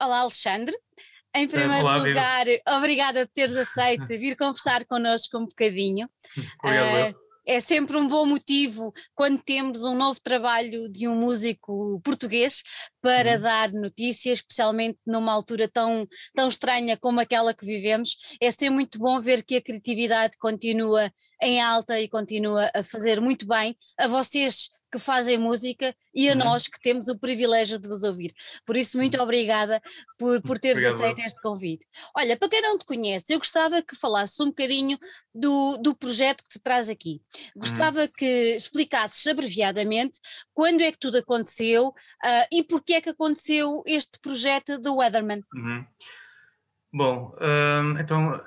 Olá, Alexandre. Em primeiro Olá, lugar, obrigada por teres aceito vir conversar connosco um bocadinho. Obrigado. Uh, é sempre um bom motivo quando temos um novo trabalho de um músico português para uhum. dar notícias, especialmente numa altura tão, tão estranha como aquela que vivemos. É sempre muito bom ver que a criatividade continua em alta e continua a fazer muito bem a vocês que fazem música e a uhum. nós que temos o privilégio de vos ouvir. Por isso, muito uhum. obrigada por, por teres Obrigado. aceito este convite. Olha, para quem não te conhece, eu gostava que falasses um bocadinho do, do projeto que te traz aqui. Gostava uhum. que explicasses abreviadamente quando é que tudo aconteceu uh, e porquê é que aconteceu este projeto do Weatherman. Uhum. Bom, um, então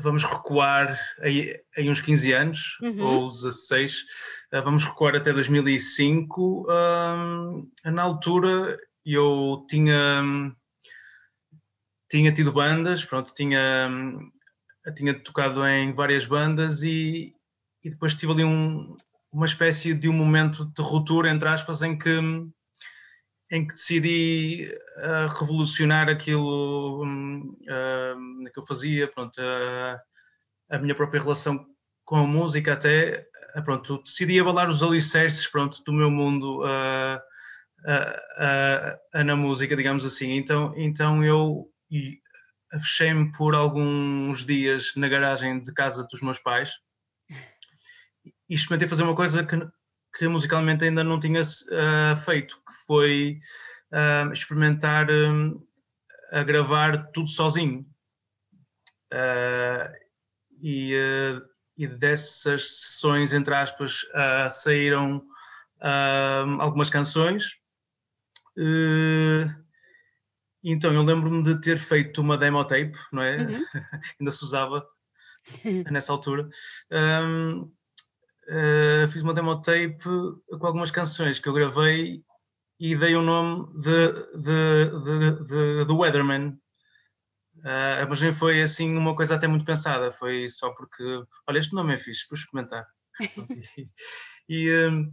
vamos recuar aí, uns 15 anos, uhum. ou 16, ah, vamos recuar até 2005. Um, na altura eu tinha, tinha tido bandas, pronto, tinha, tinha tocado em várias bandas e, e depois tive ali um, uma espécie de um momento de ruptura, entre aspas, em que em que decidi uh, revolucionar aquilo uh, que eu fazia, pronto, uh, a minha própria relação com a música até, pronto, decidi abalar os alicerces, pronto, do meu mundo na música, digamos assim. Então, então eu fechei-me por alguns dias na garagem de casa dos meus pais e experimentei fazer uma coisa que que musicalmente ainda não tinha uh, feito, que foi uh, experimentar um, a gravar tudo sozinho. Uh, e, e, dessas sessões, entre aspas, saíram algumas canções. então eu lembro-me de ter feito uma demo tape, não é? Uhum. ainda se usava nessa altura. Um, uh, fiz uma demo tape com algumas canções que eu gravei e dei o nome de, de, de, de, Weatherman. Uh, mas nem foi assim uma coisa até muito pensada, foi só porque, olha, este nome é fixe, para experimentar. e, um,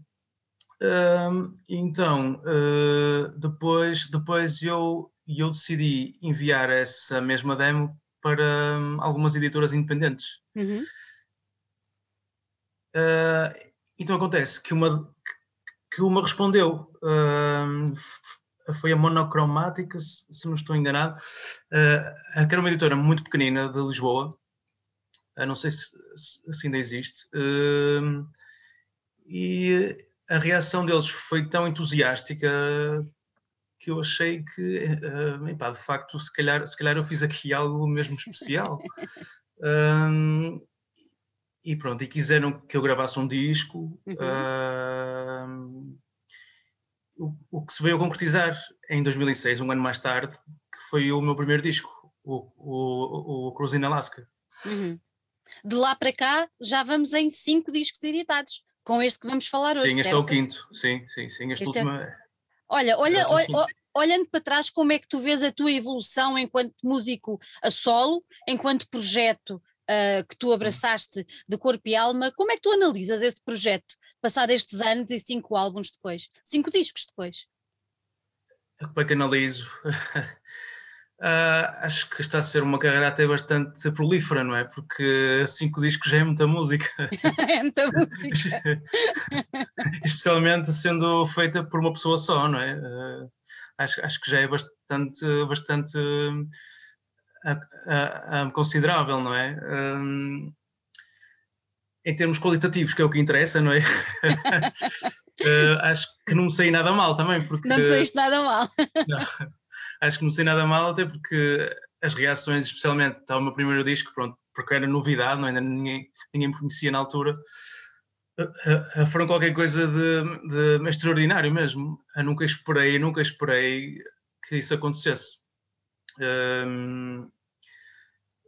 um, então, uh, depois, depois eu, eu decidi enviar essa mesma demo para um, algumas editoras independentes. Uhum. Uh, então acontece que uma, que uma respondeu, uh, foi a Monocromática, se não estou enganado, uh, que era uma editora muito pequenina de Lisboa, uh, não sei se, se, ainda existe, e a reação deles foi tão entusiástica que eu achei que, uh, epá, de facto, se calhar, se calhar eu fiz aqui algo mesmo especial. e pronto, e quiseram que eu gravasse um disco. Uhum. Uh, o, o, que se veio a concretizar em 2006, um ano mais tarde, que foi o meu primeiro disco, o, o, o Cruise in Alaska. Uhum. De lá para cá já vamos em cinco discos editados, com este que vamos falar hoje. Sim, este certo? é o quinto, sim, sim, sim. Este, este último é... Olha, olha, é olha, olhando para trás, como é que tu vês a tua evolução enquanto músico a solo, enquanto projeto uh, que tu abraçaste de corpo e alma, como é que tu analisas esse projeto, passado estes anos e cinco álbuns depois, cinco discos depois? Como é que analiso? Uh, acho que está a ser uma carreira até bastante prolífera, não é? Porque cinco discos já é muita música. é muita música. Especialmente sendo feita por uma pessoa só, não é? Uh, acho, acho que já é bastante, bastante considerável, não é? Um, em termos qualitativos, que é o que interessa, não é? uh, acho que não sei nada mal também, porque... Não saíste nada mal. não, acho que não sei nada mal, até porque as reações, especialmente ao meu primeiro disco, pronto, porque era novidade, não é? ainda ninguém, ninguém me conhecia na altura, uh, uh, foram qualquer coisa de, de extraordinário mesmo. Eu nunca esperei, nunca esperei que isso acontecesse. Um,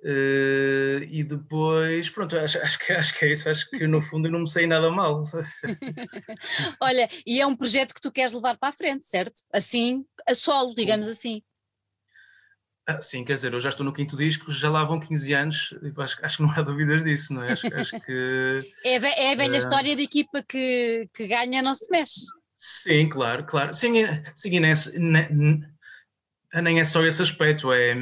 Uh, e depois, pronto, acho, acho, que, acho que é isso, acho que no fundo eu não me sei nada mal. Olha, e é um projeto que tu queres levar para a frente, certo? Assim, a solo, digamos assim. Ah, sim, quer dizer, eu já estou no quinto disco, já lá vão 15 anos, acho, acho que não há dúvidas disso, não é? Acho, acho que. é, é a velha uh... história de equipa que, que ganha não se mexe. Sim, claro, claro. Sim, sim nesse, nem é só esse aspecto, é,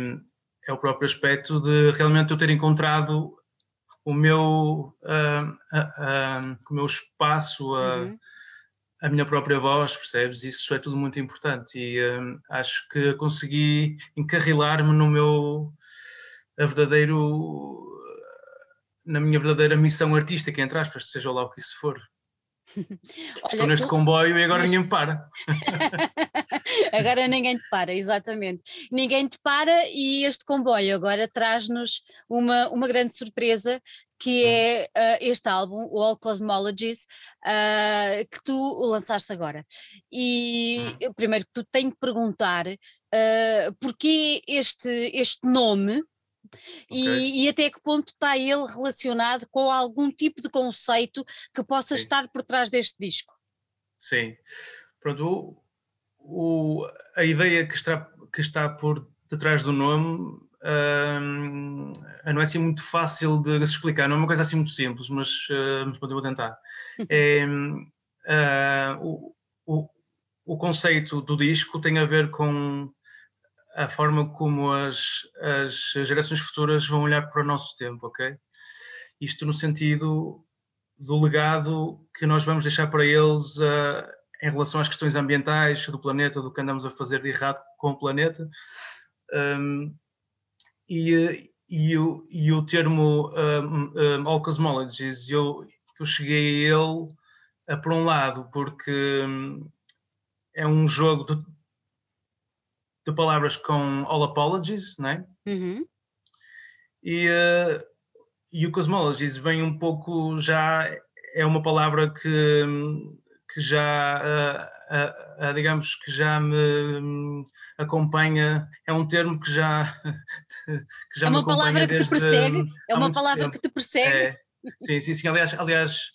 é o próprio aspecto de realmente eu ter encontrado o meu, uh, uh, uh, o meu espaço, uhum. a minha própria voz, percebes? Isso é tudo muito importante e acho que consegui encarrilar-me no meu verdadeiro na minha verdadeira missão artística, entre aspas, seja lá o que isso for. Olha, Estou neste tu... comboio e agora Mas... ninguém me para. agora ninguém te para, exatamente. Ninguém te para e este comboio agora traz-nos uma, uma grande surpresa que hum. é uh, este álbum, o All Cosmologies, uh, que tu lançaste agora. E hum. eu, primeiro que tu tenho que perguntar uh, porquê este, este nome e, e, até que ponto está ele relacionado com algum tipo de conceito que possa Sim. estar por trás deste disco? Sim. Pronto, o, o, a ideia que está, que está por detrás do nome hum, não é assim muito fácil de, se explicar, não é uma coisa assim muito simples, mas, uh, mas eu vou tentar. é, uh, o, o, o conceito do disco tem a ver com a forma como as, as gerações futuras vão olhar para o nosso tempo, ok? Isto no sentido do legado que nós vamos deixar para eles uh, em relação às questões ambientais do planeta, do que andamos a fazer de errado com o planeta. Um, e, e, o, e o termo um, um, All Cosmologies, eu, eu cheguei a ele uh, por um lado, porque hum, é um jogo de, palavras com all apologies, não é? Uhum. E, uh, e o cosmologies vem um pouco já, é uma palavra que, que já, uh, uh, digamos, que já me acompanha, é um termo que já, que já é uma palavra que te persegue, é uma palavra tempo. que te persegue. É, sim, sim, sim, aliás, aliás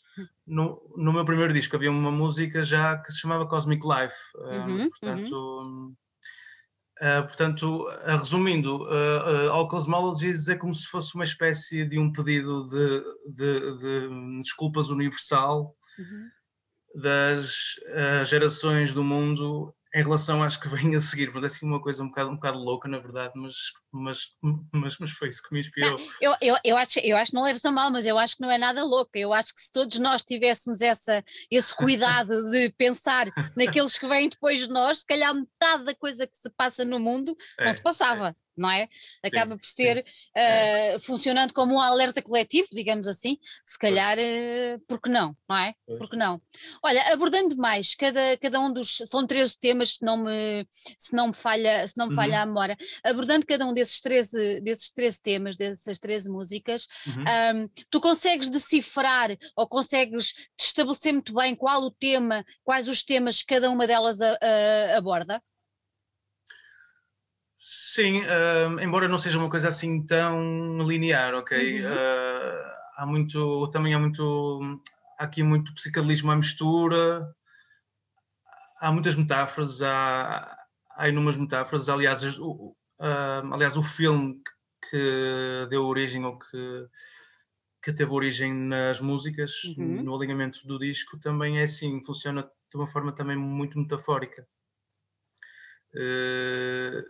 no, no meu primeiro disco havia uma música já que se chamava Cosmic Life, uhum, portanto... Uhum Uh, portanto, uh, resumindo, uh, All Cosmologies é como se fosse uma espécie de um pedido de, de, de desculpas universal uhum. das gerações do mundo em relação às que vêm a seguir. Parece assim uma coisa um bocado, um bocado louca, na verdade, mas, mas, mas, mas foi isso que me inspirou. Não, eu, eu, eu, acho, eu acho que não leves a mal, mas eu acho que não é nada louca. Eu acho que se todos nós tivéssemos essa, esse cuidado de pensar naqueles que vêm depois de nós, se calhar metade da coisa que se passa no mundo é, não se passava. É não é? Acaba sim, por ser uh, funcionando como um alerta coletivo, digamos assim, se calhar, uh, porque não, não é? Porque não? Olha, abordando mais, cada, cada um dos, são 13 temas, se não me, se não me falha, se não me falha uhum. a memória, abordando cada um desses 13, desses 13 temas, dessas 13 músicas, uhum. um, tu consegues decifrar ou consegues estabelecer muito bem qual o tema, quais os temas que cada uma delas a, a, aborda? Sim, uh, embora não seja uma coisa assim tão linear, ok? Uhum. Uh, há muito, também há muito, há aqui muito psicadelismo à mistura, há muitas metáforas, há, há inúmeras metáforas, aliás, o, uh, aliás, o filme que deu origem ou que, que teve origem nas músicas, uhum. no alinhamento do disco, também é assim, funciona de uma forma também muito metafórica. Uh,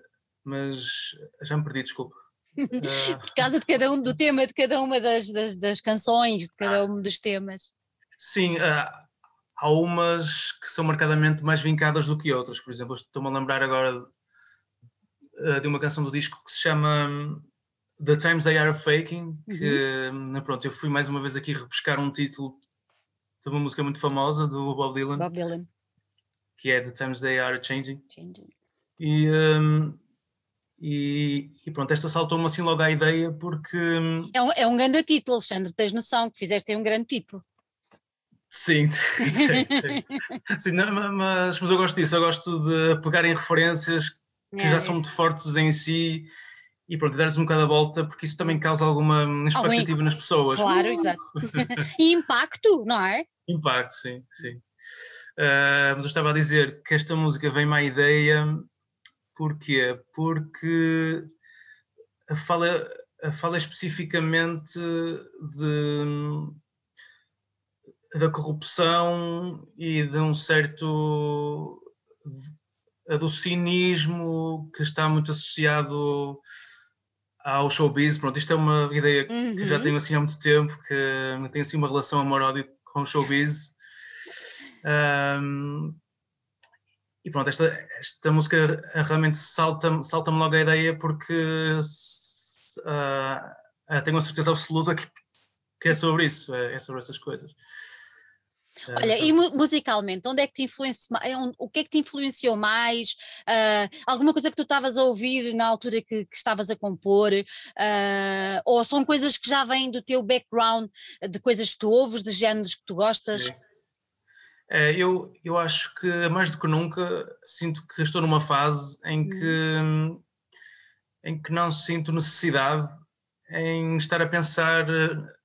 mas já me perdi, desculpa. Por causa de cada um, do tema de cada uma das, das, das canções, de cada ah. um dos temas. Sim, uh, há umas que são marcadamente mais vincadas do que outras. Por exemplo, estou-me a lembrar agora de uma canção do disco que se chama hum, The Times They Are Faking, que uhum. pronto, eu fui mais uma vez aqui repescar um título de uma música muito famosa do Bob Dylan, Bob Dylan. que é The Times They Are Changing. Changing. E um, e, e, pronto, esta saltou-me assim logo à ideia porque. Hum, é um, é um grande título, Alexandre, tens noção que fizeste um grande título. Sim, sim, sim. sim mas, mas eu gosto disso, eu gosto de pegar em referências que é, já são muito fortes em si e pronto, dar-lhes um bocado a volta, porque isso também causa alguma expectativa Algum... nas pessoas. Claro, uh! exato. e impacto, não é? Impacto, sim, sim. Uh, mas eu estava a dizer que esta música vem-me à ideia Porquê? Porque fala, fala especificamente de, da corrupção e de um certo do cinismo que está muito associado ao showbiz. Pronto, isto é uma ideia uhum. que já tenho assim há muito tempo, que tenho assim uma relação amor-ódio com o showbiz. Um, e pronto, esta, esta música realmente salta-me salta logo a ideia porque uh, tenho a certeza absoluta que, que é sobre isso, é, é sobre essas coisas. Olha, e musicalmente, onde é que te influencia, o que é que te influenciou mais? Uh, alguma coisa que tu estavas a ouvir na altura que, que estavas a compor? Uh, ou são coisas que já vêm do teu background, de coisas que tu ouves, de géneros que tu gostas? É, eu, eu acho que mais do que nunca sinto que estou numa fase em que, hum. em que não sinto necessidade em estar a pensar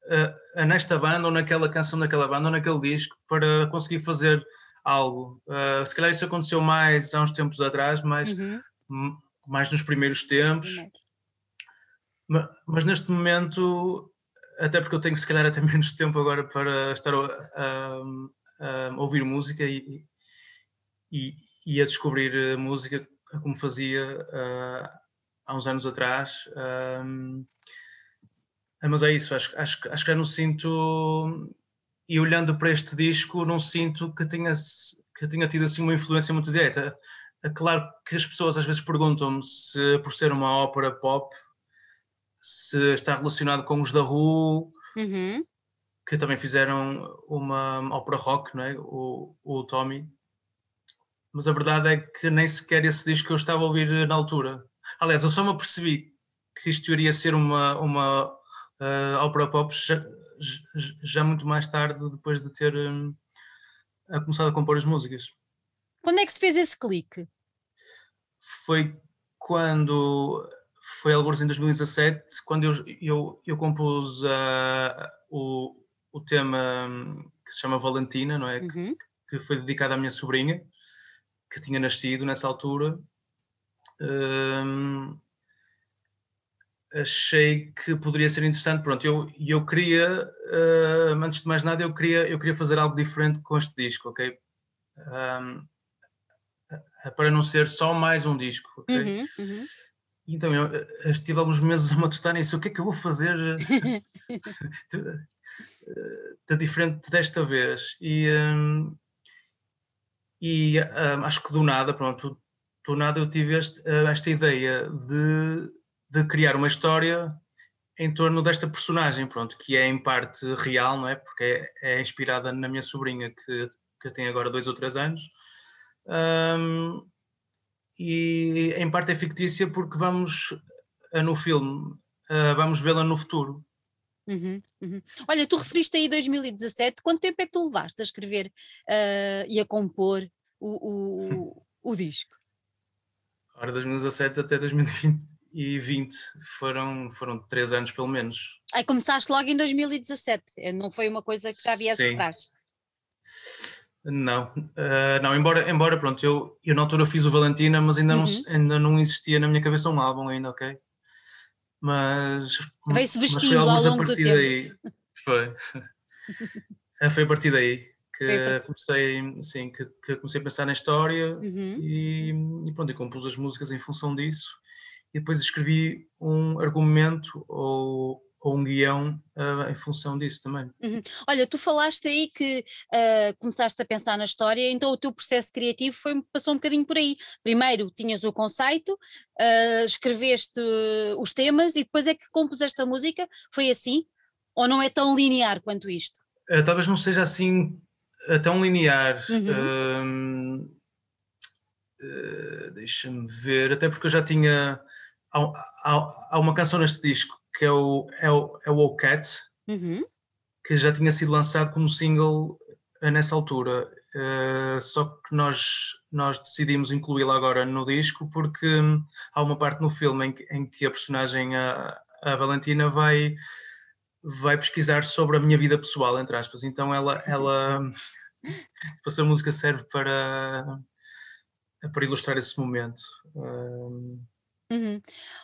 uh, uh, nesta banda ou naquela canção daquela banda ou naquele disco para conseguir fazer algo. Uh, se calhar isso aconteceu mais há uns tempos atrás, mais, uhum. mais nos primeiros tempos. Uhum. Mas, mas, neste momento, até porque eu tenho se calhar até menos tempo agora para estar a, a ouvir música e, e, e, a descobrir música como fazia há uns anos atrás. Mas é isso, acho, acho, acho que já não sinto. E olhando para este disco, não sinto que tenha, que tenha tido assim uma influência muito direta. É claro que as pessoas às vezes perguntam-me se, por ser uma ópera pop, se está relacionado com os da Who, uhum. que também fizeram uma ópera rock, não é? o, o Tommy. Mas a verdade é que nem sequer esse disco eu estava a ouvir na altura. Aliás, eu só me apercebi que isto iria ser uma, uma uh, ópera pop já, já, muito mais tarde, depois de ter um, começado a compor as músicas. Quando é que se fez esse clique? Foi quando foi alguns em 2017, quando eu, eu, eu compus uh, o, o tema hum, que se chama Valentina, não é? Uhum. Que, que, foi dedicado à minha sobrinha, que tinha nascido nessa altura. Um, achei que poderia ser interessante. Pronto, eu, eu queria, uh, antes de mais nada, eu queria, eu queria fazer algo diferente com este disco, ok? Um, para não ser só mais um disco, ok? Uhum, uhum. Então eu estive alguns meses a matutar nisso, o que é que eu vou fazer de, de, diferente desta vez? E, um, e um, acho que do nada, pronto, do nada eu tive este, esta ideia de de criar uma história em torno desta personagem, pronto, que é em parte real, não é? Porque é, é inspirada na minha sobrinha que, que tem agora dois ou três anos. Um, e em parte é fictícia porque vamos uh, no filme, uh, vamos vê-la no futuro. Uhum, uhum. Olha, tu referiste aí 2017, quanto tempo é que tu levaste a escrever uh, e a compor o, o, o disco? Ora, 2017 até 2020 e 20 foram, foram três anos pelo menos. Aí começaste logo em 2017, eh, não foi uma coisa que já viesse atrás? Não, uh, não, embora, embora pronto, eu, eu na altura fiz o Valentina, mas ainda, uhum. não, ainda não existia na minha cabeça um álbum ainda, ok? Mas... Veio-se vestindo ao longo do tempo. Daí, foi. Eh, foi a partir daí que comecei, sim, que, que, comecei a pensar na história uhum. e, e pronto, e compus as músicas em função disso e depois escrevi um argumento ou, ou um guião uh, em função disso também. Uhum. Olha, tu falaste aí que uh, começaste a pensar na história, então o teu processo criativo foi, passou um bocadinho por aí. Primeiro tinhas o conceito, uh, escreveste os temas e depois é que compuseste a música, foi assim? Ou não é tão linear quanto isto? talvez não seja assim tão linear. Uhum. Deixa-me ver, até porque eu já tinha há, há, uma canção neste disco que é o, é o, é o Cat, uhum. que já tinha sido lançado como single eh, nessa altura. Uh, só que nós, nós decidimos incluí-la agora no disco porque hum, há uma parte no filme em que, em que a personagem, a, a, Valentina, vai, vai pesquisar sobre a minha vida pessoal, entre aspas. Então ela, ela a música serve para, para ilustrar esse momento. Uh, Uhum.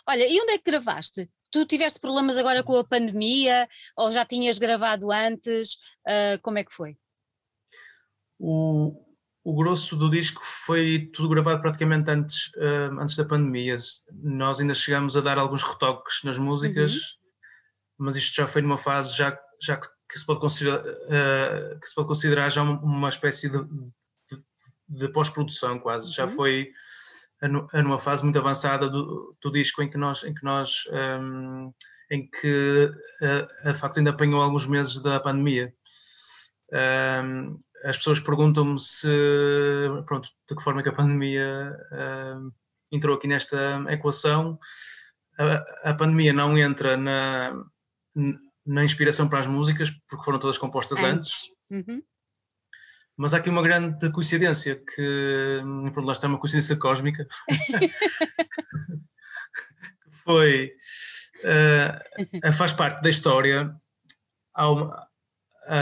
Olha, e onde é que gravaste? Tu tiveste problemas agora com a pandemia ou já tinhas gravado antes? Uh, como é que foi? O, o grosso do disco foi tudo gravado praticamente antes, uh, antes da pandemia. Nós ainda chegamos a dar alguns retoques nas músicas, uhum. mas isto já foi numa fase já, já que, que se pode considerar, uh, que se pode considerar já uma, espécie de, de, de pós-produção quase. Uhum. Já foi numa fase muito avançada do, do, disco em que nós, em que nós um, em que uh, de facto ainda apanhou alguns meses da pandemia. Um, as pessoas perguntam-me se, pronto, de que forma que a pandemia uh, entrou aqui nesta equação. A, a, pandemia não entra na, na inspiração para as músicas, porque foram todas compostas antes. antes. Uhum. Mas há aqui uma grande coincidência, que pronto, lá está uma coincidência cósmica, que foi, uh, faz parte da história, uma, a,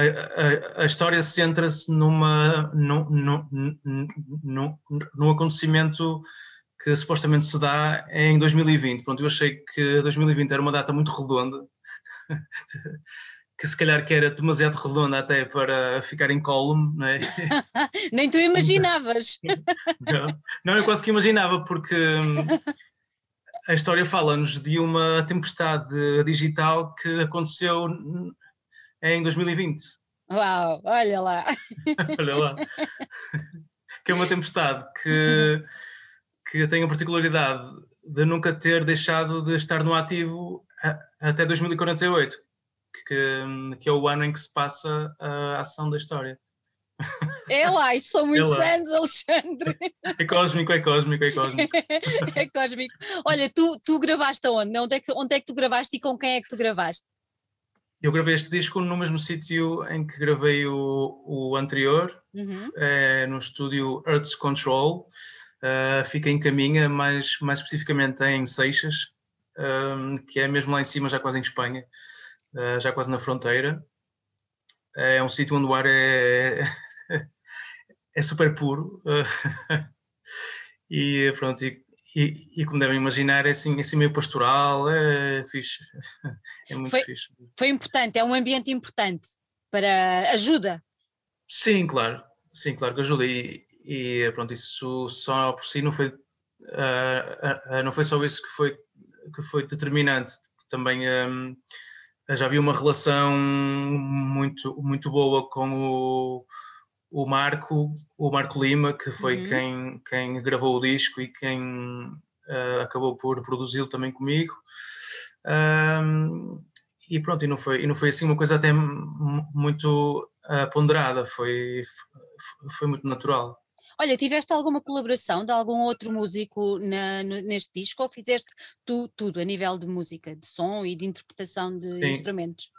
a, a história centra-se numa, num, num, num, num, acontecimento que supostamente se dá em 2020. Pronto, eu achei que 2020 era uma data muito redonda, que se calhar que era demasiado redonda até para ficar em column, não é? Nem tu imaginavas. não, não, eu quase que imaginava, porque hum, a história fala-nos de uma tempestade digital que aconteceu em 2020. Uau, olha lá. olha lá. que é uma tempestade que, que tem a particularidade de nunca ter deixado de estar no ativo até 2048, que, que é o ano em que se passa a ação da história. É lá, isso são muitos é anos, Alexandre. É cósmico, é cósmico, é cósmico. é cósmico. Olha, tu, tu gravaste aonde? Onde é, que, onde é que tu gravaste e com quem é que tu gravaste? Eu gravei este disco no mesmo sítio em que gravei o, o anterior, uhum. é, no estúdio Earth's Control. Uh, fica em Caminha, mais, mais especificamente em Seixas, um, que é mesmo lá em cima, já quase em Espanha, uh, já quase na fronteira. É um sítio onde o ar é, é super puro. Uh, e pronto, e e, e, como devem imaginar, é assim, é assim meio pastoral, é fixe. É muito foi, fixe. Foi importante, é um ambiente importante para ajuda. Sim, claro, sim, claro que ajuda. E, e pronto, isso só por si não foi, uh, uh, não foi só isso que foi, que foi determinante. Também um, já havia uma relação muito, muito boa com o o Marco, o Marco Lima, que foi uhum. quem, quem gravou o disco e quem uh, acabou por produzi-lo também comigo. Um, e pronto, e não, foi, e não foi assim uma coisa até muito uh, ponderada, foi, foi muito natural. Olha, tiveste alguma colaboração de algum outro músico na, neste disco ou fizeste tu tudo a nível de música, de som e de interpretação de Sim. instrumentos?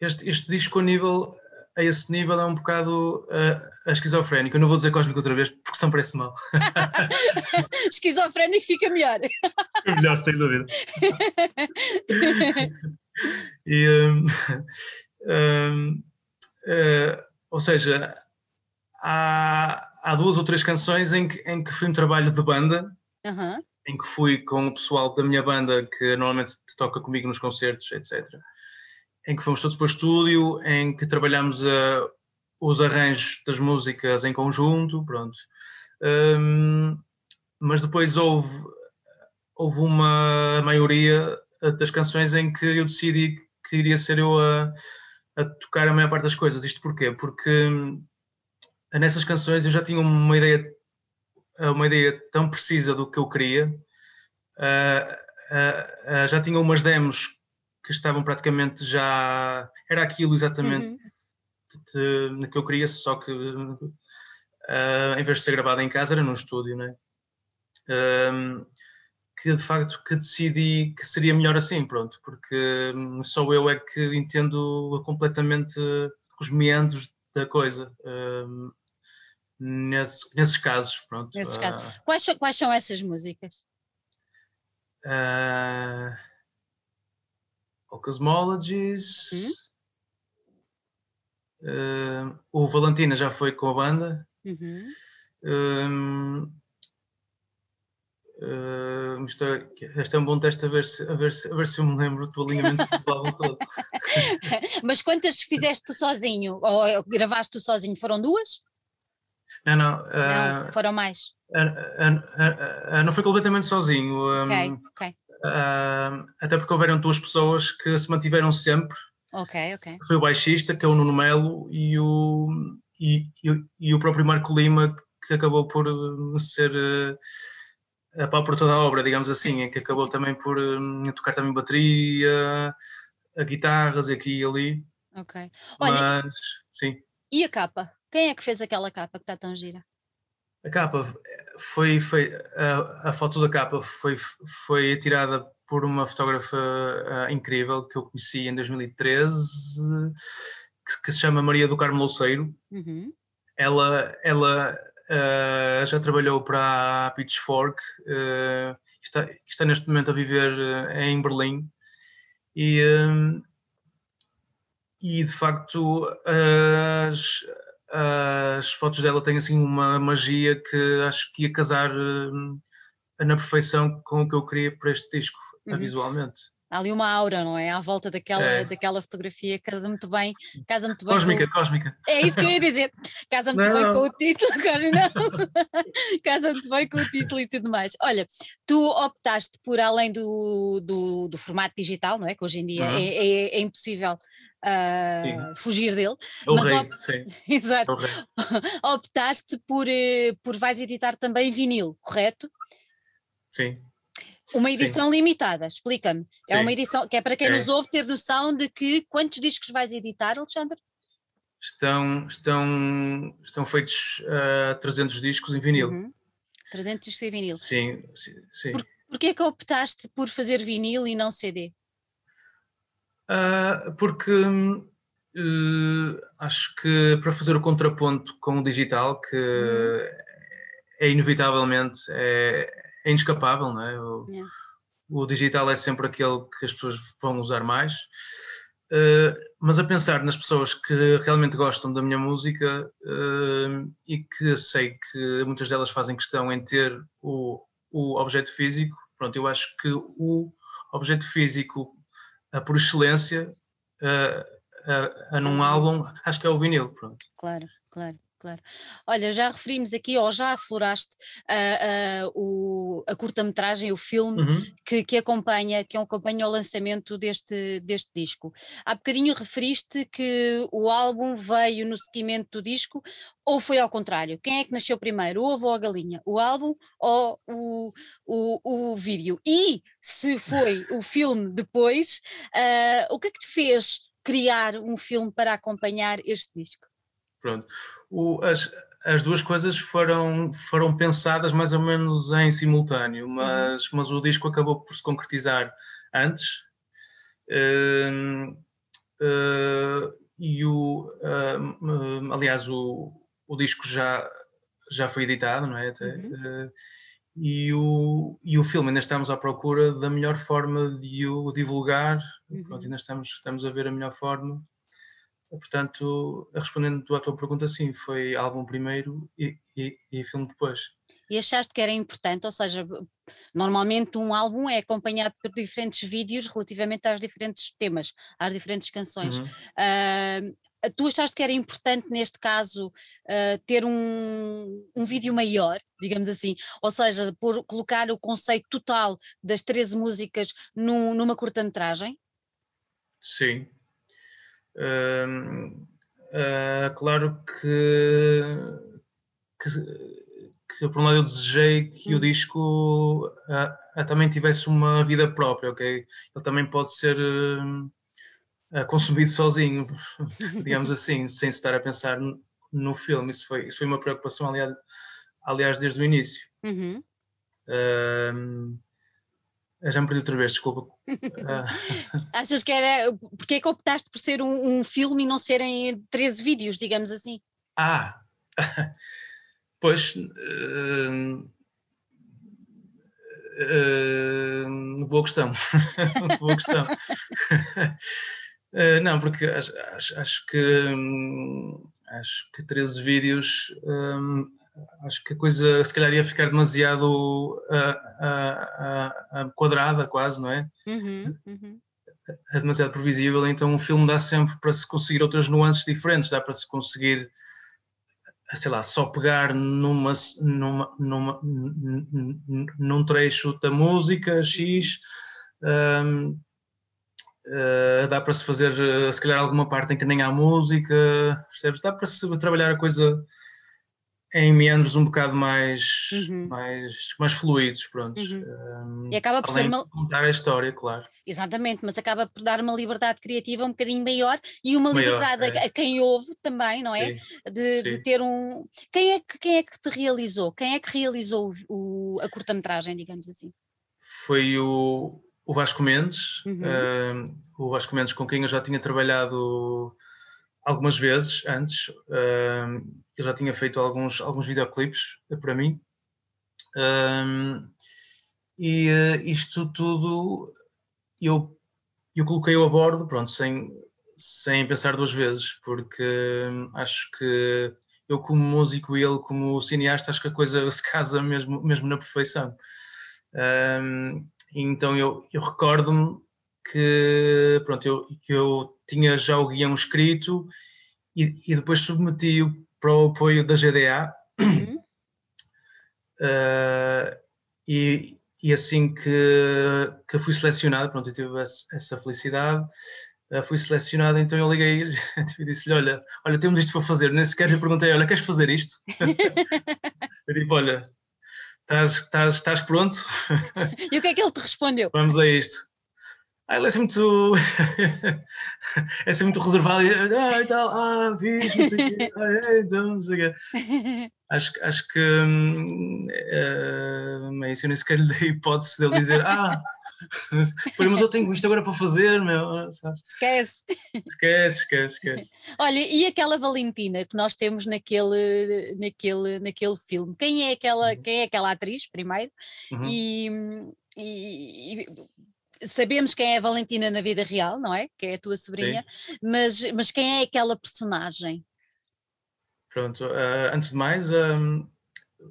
Este, este disco a nível a esse nível é um bocado uh, esquizofrénico. Eu não vou dizer cósmico outra vez, porque senão parece mal. esquizofrénico fica melhor. melhor, sem dúvida. e, um, um, uh, ou seja, há, há duas ou três canções em que, em que foi um trabalho de banda, uhum. em que fui com o pessoal da minha banda que normalmente toca comigo nos concertos, etc em que fomos todos para o estúdio, em que trabalhamos uh, os arranjos das músicas em conjunto, pronto. Um, mas depois houve, houve uma maioria das canções em que eu decidi que iria ser eu a, a tocar a maior parte das coisas. Isto porquê? Porque hum, nessas canções eu já tinha uma ideia, uma ideia tão precisa do que eu queria, uh, uh, já tinha umas demos que estavam praticamente já. Era aquilo exatamente uhum. que eu queria, só que em vez de ser gravado em casa, era num estúdio, né? Um, que de facto que decidi que seria melhor assim, pronto, porque hum, só eu é que entendo completamente os meandros da coisa. Um, nesse, nesses casos, pronto. Nesses casos. Uh, quais, quais são essas músicas? Uh, o Cosmologies. Hum? Uh, o Valentina já foi com a banda. Uhum. Um, uh, é, este é um bom teste a ver se, a ver se, a ver se eu me lembro do alinhamento do álbum todo. Mas quantas fizeste tu sozinho? Ou gravaste tu sozinho? Foram duas? Não, não. não foram mais. não foi completamente sozinho. Ok, ok. até porque houveram duas pessoas que se mantiveram sempre. Ok, ok. Foi o baixista, que é o Nuno Melo, e o, e, e, e o próprio Marco Lima, que acabou por ser a pau por toda a obra, digamos assim, que acabou também por tocar também bateria, a guitarras aqui e ali. Ok. Olha, Mas, sim. E a capa? Quem é que fez aquela capa que está tão gira? A capa foi, foi a, a foto da capa foi, foi tirada por uma fotógrafa uh, incrível que eu conheci em 2013, que, que se chama Maria do Carmo Louceiro. Uhum. Ela, ela uh, já trabalhou para a Pitchfork, uh, está, está neste momento a viver em Berlim e, e de facto as, as fotos dela têm assim uma magia que acho que ia casar uh, na perfeição com o que eu queria para este disco, uhum. visualmente. Há ali uma aura, não é? À volta daquela, é. daquela fotografia, casa muito bem. Casa muito bem cósmica, com... cósmica. É isso que eu ia dizer. Casa muito não, bem com o título, não. casa muito bem com o título e tudo mais. Olha, tu optaste por, além do, do, do formato digital, não é? Que hoje em dia uhum. é, é, é impossível uh, fugir dele. É o mas rei, op... sim. Exato. É Optaste por, eh, por vais editar também vinil, correto? Sim. Uma edição sim. limitada, explica-me. É uma edição que é para quem é. nos ouve ter noção de que quantos discos vais editar, Alexandre? Estão, estão, estão feitos uh, ah, 300 discos em vinil. Uhum. 300 discos em vinil. Sim, sim. Por, porquê é que optaste por fazer vinil e não CD? Uh, porque uh, acho que para fazer o contraponto com o digital, que uhum. é inevitavelmente é, é, inescapável, não é? O, yeah. o, digital é sempre aquele que as pessoas vão usar mais. Uh, mas a pensar nas pessoas que realmente gostam da minha música e que sei que muitas delas fazem questão em ter o, o objeto físico, pronto, eu acho que o objeto físico por excelência a, a, num uhum. álbum, acho que é o vinil. Pronto. Claro, claro. Claro. Olha, já referimos aqui, ou já afloraste uh, uh, o, a curta-metragem, o filme uhum. que, que, acompanha, que acompanha o lançamento deste, deste disco. Há bocadinho referiste que o álbum veio no seguimento do disco, ou foi ao contrário? Quem é que nasceu primeiro, o ovo ou a galinha? O álbum ou o, o, o vídeo? E se foi o filme depois, uh, o que é que te fez criar um filme para acompanhar este disco? Pronto. O, as, as duas coisas foram, foram pensadas mais ou menos em simultâneo, uhum. mas, uhum. mas o disco acabou por se concretizar antes. Uh, uh, e o, uh, aliás, o, o disco já, já foi editado, não é? Até, uhum. e, o, e o filme ainda estamos à procura da melhor forma de o divulgar, uhum. Pronto, ainda estamos, estamos a ver a melhor forma Portanto, respondendo à tua pergunta, sim, foi álbum primeiro e, e, e, filme depois. E achaste que era importante, ou seja, normalmente um álbum é acompanhado por diferentes vídeos relativamente aos diferentes temas, às diferentes canções. Uhum. Uh, tu achaste que era importante, neste caso, uh, ter um, um vídeo maior, digamos assim, ou seja, por colocar o conceito total das 13 músicas num, numa curta-metragem? Sim, Uh, uh, claro que, que, que, por um lado eu desejei que hum. o disco uh, também tivesse uma vida própria, ok? Ele também pode ser consumido sozinho, digamos assim, sem estar a pensar no filme. Isso foi, isso foi uma preocupação, aliás, aliás desde o início. Uhum. Já me perdi outra vez, desculpa. Achas que era. Porque é que optaste por ser um, um, filme e não serem 13 vídeos, digamos assim? Ah! Pois. Uh, uh, boa questão. boa questão. uh, não, porque acho, acho, acho que. Um, acho que 13 vídeos. Um, acho que a coisa se calhar ia ficar demasiado uh, uh, uh, quadrada quase, não é? Uhum, uhum. É demasiado previsível, então um filme dá sempre para se conseguir outras nuances diferentes, dá para se conseguir sei lá, só pegar numa, numa, numa, num trecho da música X, um, uh, dá para se fazer, se calhar, alguma parte em que nem há música, percebes? Dá para se trabalhar a coisa em meandros um bocado mais, uhum. mais, mais fluidos, pronto. Uhum. Um, e acaba por ser uma... contar a história, claro. Exatamente, mas acaba por dar uma liberdade criativa um bocadinho maior e uma maior, liberdade é. a, a, quem ouve também, não é? Sim, de, sim. de, ter um... Quem é, que, quem é que te realizou? Quem é que realizou o, a curta-metragem, digamos assim? Foi o, o Vasco Mendes, uhum. uh, o Vasco Mendes com quem eu já tinha trabalhado algumas vezes antes. Uh, eu já tinha feito alguns, alguns videoclipes para mim. Um, e uh, isto tudo eu, eu coloquei-o a bordo, pronto, sem, sem pensar duas vezes, porque hum, acho que eu como músico e ele como cineasta, acho que a coisa se casa mesmo, mesmo na perfeição. Um, então eu, eu recordo-me que, pronto, eu, que eu tinha já o guião escrito e, e depois submeti-o para o apoio da GDA. Uhum. Uh, e, e, assim que, que fui selecionado, pronto, eu tive essa felicidade, uh, fui selecionado, então eu liguei e disse-lhe, olha, olha, temos isto para fazer, nem sequer lhe perguntei, olha, queres fazer isto? eu tipo, olha, estás, estás, estás pronto? e o que é que ele te respondeu? Vamos a isto. Ah, ele é assim muito. é assim muito reservado. Ah, e tal, ah, fiz, não sei o quê. Ah, é, então, não sei o quê. Acho, acho que. Hum, uh, isso eu nem sequer lhe dei hipótese dele dizer, ah. mas eu tenho isto agora para fazer, meu. Sabes? Esquece. Esquece, esquece, esquece. Olha, e aquela Valentina que nós temos naquele, naquele, naquele filme? Quem é aquela, uhum. quem é aquela atriz, primeiro? Uhum. E, e, sabemos quem é a Valentina na vida real, não é? Que é a tua sobrinha, mas, mas quem é aquela personagem? Pronto, uh, antes de mais, um,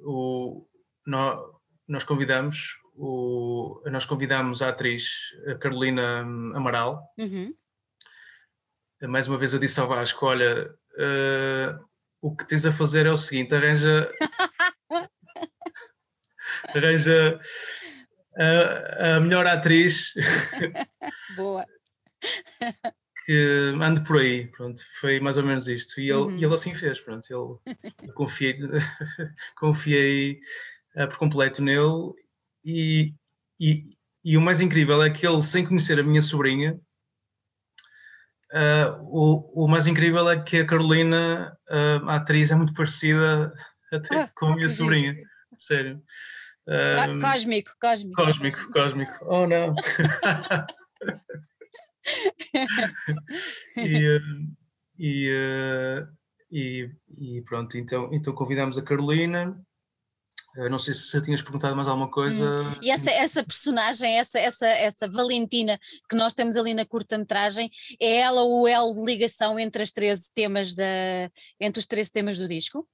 o, nós, nós, convidamos o, nós convidamos a atriz a Carolina Amaral. Uhum. Mais uma vez eu disse ao Vasco, olha, uh, o que tens a fazer é o seguinte, arranja arranja a, a melhor atriz. Boa. que ande por aí, pronto, foi mais ou menos isto. E ele, uhum. ele assim fez, pronto, ele confiei, confiei uh, por completo nele e, e, e, o mais incrível é que ele, sem conhecer a minha sobrinha, uh, o, o mais incrível é que a Carolina, uh, a atriz, é muito parecida até ah, com a minha sobrinha, sério. Um, cósmico, cósmico. Cósmico, cósmico. Oh, não. e, e, e, e, pronto, então, então convidamos a Carolina. não sei se tinhas perguntado mais alguma coisa. Hum. E essa, essa personagem, essa, essa, essa Valentina que nós temos ali na curta-metragem, é ela o elo de ligação entre, as 13 temas da, entre os 13 temas do disco?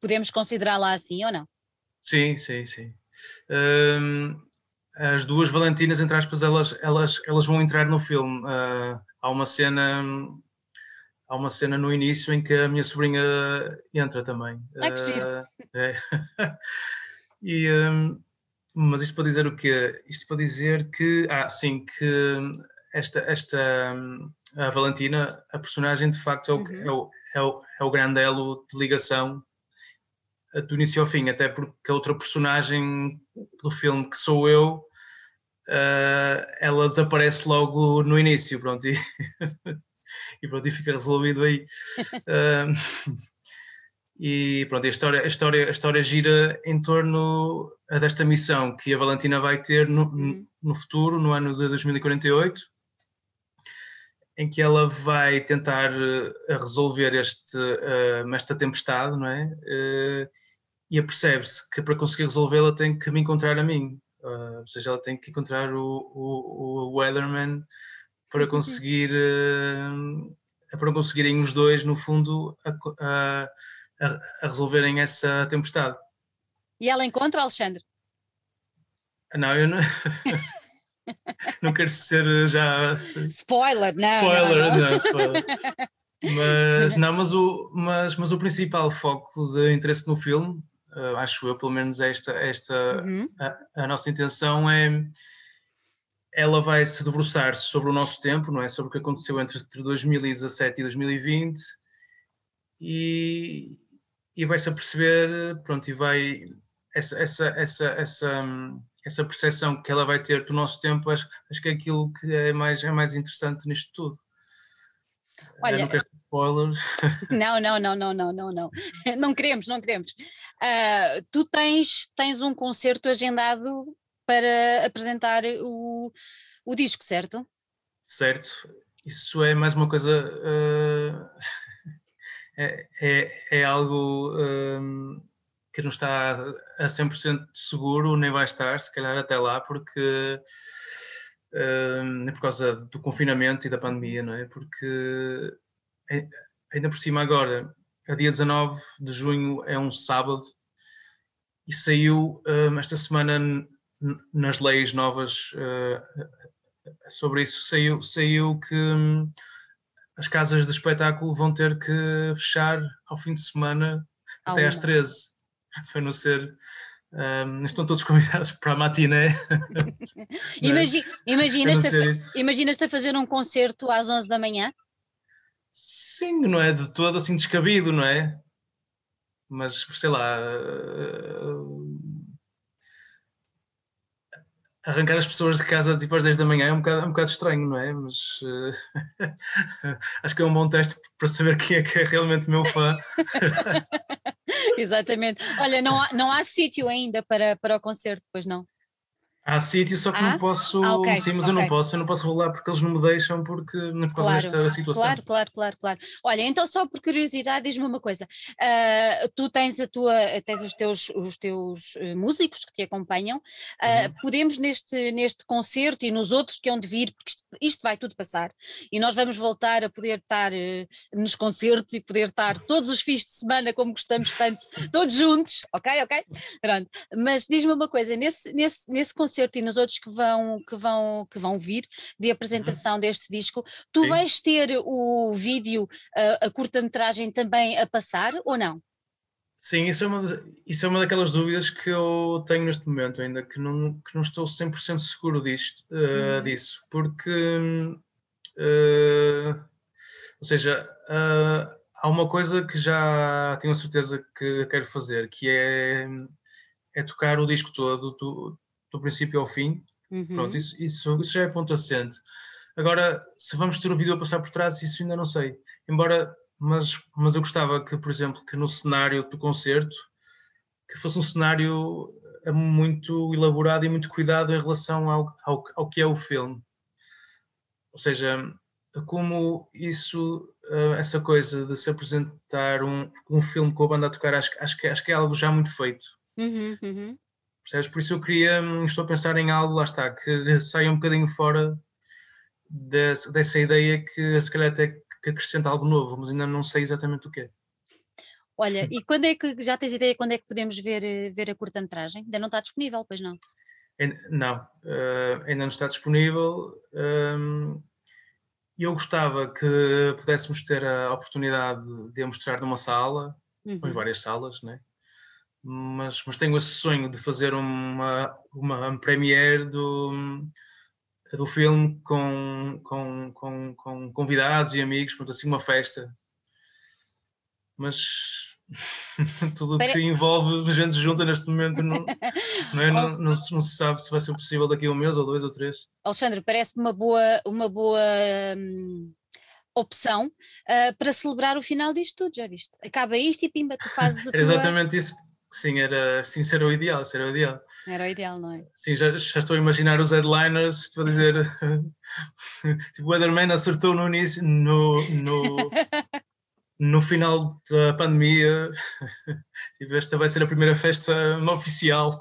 Podemos considerá-la assim ou não? Sim, sim, sim. As duas Valentinas, entre aspas, elas, elas, elas vão entrar no filme. Uh, há uma cena há uma cena no início em que a minha sobrinha entra também. Ah, que uh, é. e, um, mas isto para dizer o quê? Isto para dizer que, ah, sim, que esta, esta a Valentina, a personagem de facto é o, uhum. é o, é o, é o grande elo de ligação do início ao fim, até porque a outra personagem do filme, que sou eu, uh, ela desaparece logo no início, pronto, e, e pronto, e fica resolvido aí. Uh, e pronto, a história, a, história, a história gira em torno desta missão que a Valentina vai ter no, uhum. no futuro, no ano de 2048, em que ela vai tentar uh, resolver este, uh, esta tempestade, não é? Uh, e apercebe-se que para conseguir resolvê-la tem que me encontrar a mim. Ou seja, ela tem que encontrar o, o, o Weatherman para conseguir para conseguirem os dois, no fundo, a, a, a, resolverem essa tempestade. E ela encontra Alexandre? Não, eu não. não quero ser já. Spoiler, não. Spoiler, não, não. não spoiler. Mas, não, mas, o, mas, mas o principal foco de interesse no filme, uh, acho eu, pelo menos esta, esta uhum. a, a, nossa intenção é ela vai se debruçar sobre o nosso tempo, não é? Sobre o que aconteceu entre 2017 e 2020 e, e vai-se aperceber, pronto, e vai essa, essa, essa, essa, essa percepção que ela vai ter do nosso tempo, acho, acho que é aquilo que é mais, é mais interessante nisto tudo. Olha, não quero spoilers. Não, não, não, não, não, não, não. Não queremos, não queremos. Uh, tu tens, tens um concerto agendado para apresentar o, o disco, certo? Certo. Isso é mais uma coisa. Uh, é, é, é, algo um, que não está a 100% seguro, nem vai estar, se calhar até lá, porque. Um, é por causa do confinamento e da pandemia, não é? Porque ainda por cima agora, a dia 19 de junho é um sábado e saiu um, esta semana nas leis novas uh, sobre isso saiu, saiu que um, as casas de espetáculo vão ter que fechar ao fim de semana até às 13 para não ser um, estão todos convidados para a matiné. Imagina, imaginas-te, a, imaginas a fazer um concerto às 11 da manhã? Sim, não é de todo assim descabido, não é? Mas sei lá. Uh, arrancar as pessoas de casa tipo às 10 da manhã é um bocado, é um bocado estranho, não é? Mas uh, acho que é um bom teste para saber quem é que é realmente meu fã. Exatamente. Olha, não há, não há sítio ainda para, para o concerto, pois não? Há sítio, só que ah? não posso. Ah, okay, sim, mas okay. eu não posso, eu não posso revelar porque eles não me deixam, porque por causa claro, desta situação. Claro, claro, claro, claro. Olha, então só por curiosidade, diz-me uma coisa. Uh, tu tens a tua, tens os teus, os teus uh, músicos que te acompanham. Uh, uhum. Podemos neste, neste concerto e nos outros que hão de vir, porque isto, isto, vai tudo passar, e nós vamos voltar a poder estar nos concertos e poder estar todos os fins de semana, como gostamos tanto, todos juntos, ok? Ok? Pronto. Mas diz-me uma coisa, nesse, nesse, nesse concerto concerto e nos outros que vão, que vão, que vão vir de apresentação uhum. deste disco, tu Sim. vais ter o vídeo, a, a curta-metragem também a passar ou não? Sim, isso é, uma, isso é uma daquelas dúvidas que eu tenho neste momento ainda, que não, que não estou 100% seguro disto, uh, uhum. disso, porque, uh, ou seja, uh, há uma coisa que já tenho a certeza que quero fazer, que é, é tocar o disco todo do, do princípio ao fim. Uhum. Pronto, isso, isso, isso já é ponto assente. Agora, se vamos ter o vídeo a passar por trás, isso ainda não sei. Embora, mas, mas eu gostava que, por exemplo, que no cenário do concerto, que fosse um cenário eh, muito elaborado e muito cuidado em relação ao, ao, ao que é o filme. Ou seja, como isso, eh, essa coisa de se apresentar um, um filme com a banda a tocar, acho, acho, que, acho que é algo já muito feito. Uhum, uhum. Percebes? Por isso eu queria, hum, estou a pensar em algo, lá está, que saia um bocadinho fora desse, dessa ideia que se calhar até que acrescenta algo novo, mas ainda não sei exatamente o que é. Olha, e quando é que, já tens ideia quando é que podemos ver, ver a curta-metragem? Ainda não está disponível, pois não? Não, uh, ainda não está disponível. Um, eu gostava que pudéssemos ter a oportunidade de a mostrar numa sala, uhum. ou em uhum. várias salas, né? Mas, mas tenho esse sonho de fazer uma, uma premiere do, do filme com, com, com, com convidados e amigos, portanto, assim uma festa. Mas tudo o que envolve gente junta neste momento não, não, é, não, não, se, não, se sabe se vai ser possível daqui a um mês ou dois ou três. Alexandre, parece-me uma boa, uma boa hum, opção uh, para celebrar o final disto tudo, já viste? Acaba isto e pimba, tu fazes o tua... Exatamente isso, Sim, era, sim, era o ideal, era o ideal. Era o ideal, não é? Sim, já, já estou a imaginar os headliners, estou a dizer, tipo, o Weatherman acertou no início, no, no, no final da pandemia, tipo, esta vai ser a primeira festa oficial.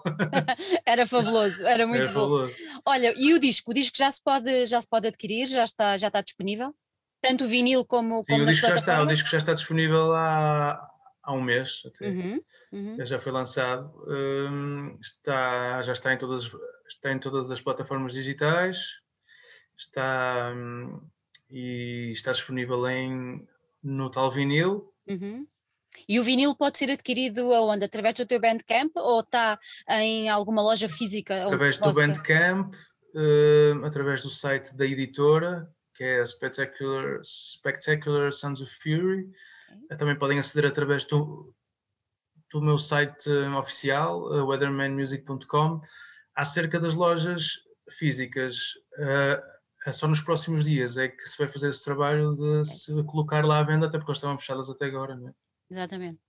era fabuloso, era muito era bom. Fabuloso. Olha, e o disco? O disco já se pode, já se pode adquirir, já está, já está disponível? Tanto o vinil como, Sim, como o disco Já está, o disco já está disponível há, há um mês até. Uhum, uhum. Já foi lançado. Um, está, já está em, todas, está em todas as plataformas digitais. Está, um, e está disponível em no tal vinil. Uhum. E o vinil pode ser adquirido aonde? Através do teu Bandcamp ou está em alguma loja física? Através do Bandcamp, uh, através do site da editora, que é a Spectacular, Spectacular Sons of Fury. Também podem aceder através do, do meu site oficial, uh, weathermanmusic.com, acerca das lojas físicas. Uh, é só nos próximos dias é que se vai fazer esse trabalho de se colocar lá à venda, até porque elas estavam fechadas até agora, não é? Exatamente.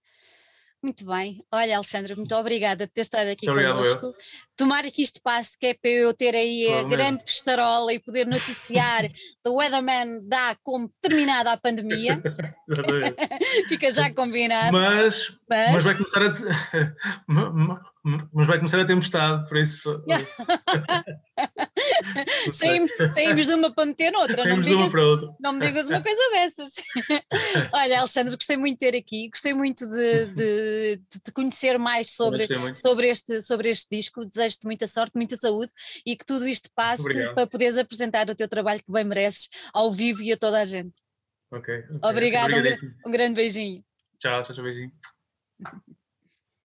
Muito bem. Olha, Alexandre, muito obrigada por ter estado aqui muito connosco. Tomara que isto passe, que é para eu ter aí a grande festarola e poder noticiar The Weatherman dá como terminada a pandemia. Fica já combinado. Mas, mas... mas vai começar a mas vai começar a tempestade, por isso. saímos, saímos de uma para meter noutra. Saímos não me digas, de uma para outra. Não me digas uma coisa dessas. Olha, Alexandre, gostei muito de ter aqui, gostei muito de, de, de te conhecer mais sobre, sobre, este, sobre este disco. Desejo-te muita sorte, muita saúde e que tudo isto passe Obrigado. para poderes apresentar o teu trabalho que bem mereces ao vivo e a toda a gente. Ok. okay. Obrigada, um, um grande beijinho. Tchau, tchau, tchau, beijinho.